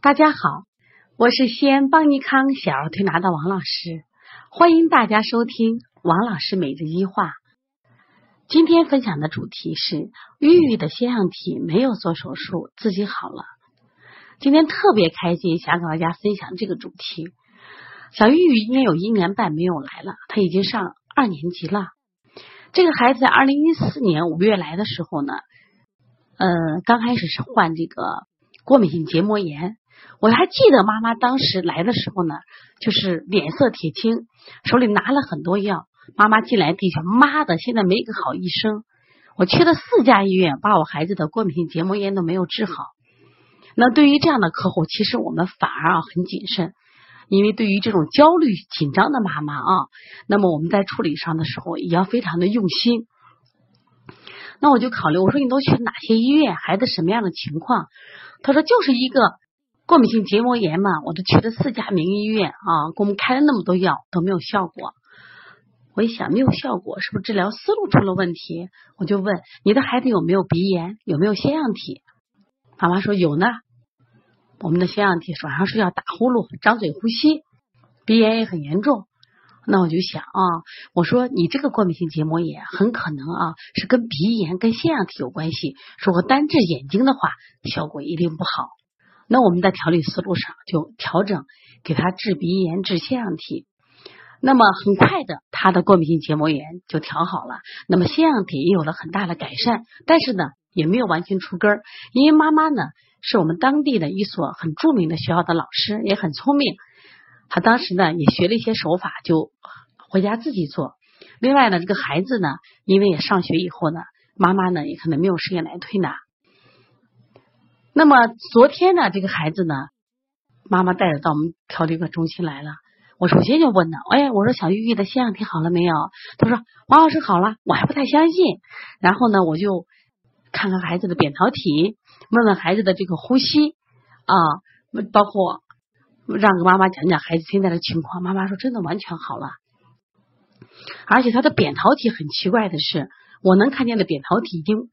大家好，我是西安邦尼康小儿推拿的王老师，欢迎大家收听王老师每日一话。今天分享的主题是玉玉的腺样体没有做手术，自己好了。今天特别开心，想给大家分享这个主题。小玉玉应该有一年半没有来了，她已经上二年级了。这个孩子在二零一四年五月来的时候呢，呃，刚开始是患这个过敏性结膜炎。我还记得妈妈当时来的时候呢，就是脸色铁青，手里拿了很多药。妈妈进来第一句：“妈的，现在没一个好医生。”我去了四家医院，把我孩子的过敏性结膜炎都没有治好。那对于这样的客户，其实我们反而啊很谨慎，因为对于这种焦虑紧张的妈妈啊，那么我们在处理上的时候也要非常的用心。那我就考虑，我说你都去哪些医院？孩子什么样的情况？他说就是一个。过敏性结膜炎嘛，我都去了四家名医院啊，给我们开了那么多药都没有效果。我一想没有效果，是不是治疗思路出了问题？我就问你的孩子有没有鼻炎，有没有腺样体？妈妈说有呢，我们的腺样体晚上睡觉打呼噜、张嘴呼吸，鼻炎也很严重。那我就想啊，我说你这个过敏性结膜炎很可能啊是跟鼻炎、跟腺样体有关系。如果单治眼睛的话，效果一定不好。那我们在调理思路上就调整，给他治鼻炎、治腺样体。那么很快的，他的过敏性结膜炎就调好了。那么腺样体也有了很大的改善，但是呢，也没有完全除根儿。因为妈妈呢，是我们当地的一所很著名的学校的老师，也很聪明。他当时呢，也学了一些手法，就回家自己做。另外呢，这个孩子呢，因为也上学以后呢，妈妈呢也可能没有时间来推拿。那么昨天呢，这个孩子呢，妈妈带着到我们调理科中心来了。我首先就问他，哎，我说小玉玉的腺样体好了没有？他说王老师好了，我还不太相信。然后呢，我就看看孩子的扁桃体，问问孩子的这个呼吸啊，包括让个妈妈讲讲孩子现在的情况。妈妈说真的完全好了，而且他的扁桃体很奇怪的是，我能看见的扁桃体已经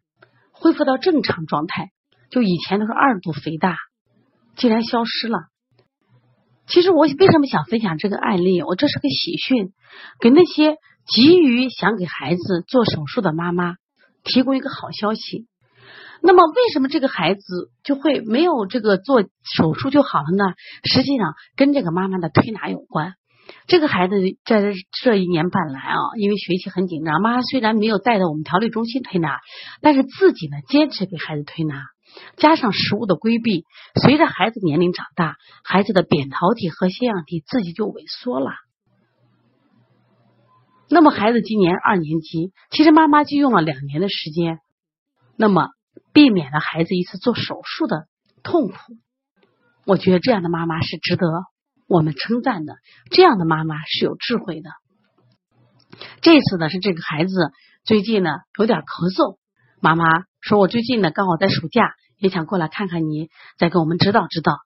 恢复到正常状态。就以前都是二度肥大，竟然消失了。其实我为什么想分享这个案例？我这是个喜讯，给那些急于想给孩子做手术的妈妈提供一个好消息。那么，为什么这个孩子就会没有这个做手术就好了呢？实际上跟这个妈妈的推拿有关。这个孩子在这一年半来啊，因为学习很紧张，妈妈虽然没有带到我们调理中心推拿，但是自己呢坚持给孩子推拿。加上食物的规避，随着孩子年龄长大，孩子的扁桃体和腺样体自己就萎缩了。那么孩子今年二年级，其实妈妈就用了两年的时间，那么避免了孩子一次做手术的痛苦。我觉得这样的妈妈是值得我们称赞的，这样的妈妈是有智慧的。这次呢是这个孩子最近呢有点咳嗽，妈妈说我最近呢刚好在暑假。也想过来看看你，再给我们指导指导。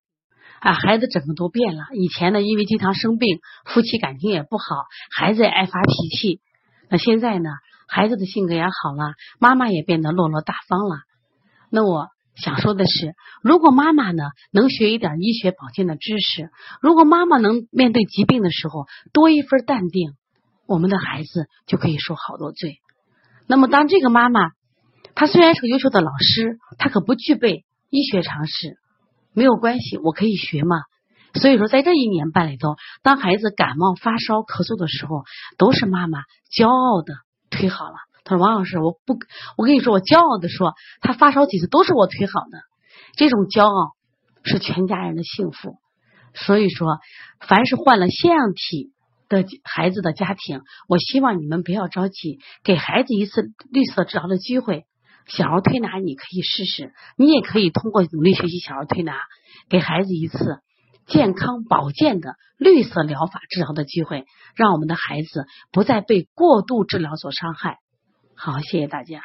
啊，孩子整个都变了。以前呢，因为经常生病，夫妻感情也不好，孩子也爱发脾气。那现在呢，孩子的性格也好了，妈妈也变得落落大方了。那我想说的是，如果妈妈呢能学一点医学保健的知识，如果妈妈能面对疾病的时候多一份淡定，我们的孩子就可以受好多罪。那么当这个妈妈。他虽然是个优秀的老师，他可不具备医学常识。没有关系，我可以学嘛。所以说，在这一年半里头，当孩子感冒、发烧、咳嗽的时候，都是妈妈骄傲的推好了。他说：“王老师，我不，我跟你说，我骄傲的说，他发烧几次都是我推好的。这种骄傲是全家人的幸福。所以说，凡是患了腺样体的孩子的家庭，我希望你们不要着急，给孩子一次绿色治疗的机会。”小儿推拿你可以试试，你也可以通过努力学习小儿推拿，给孩子一次健康保健的绿色疗法治疗的机会，让我们的孩子不再被过度治疗所伤害。好，谢谢大家。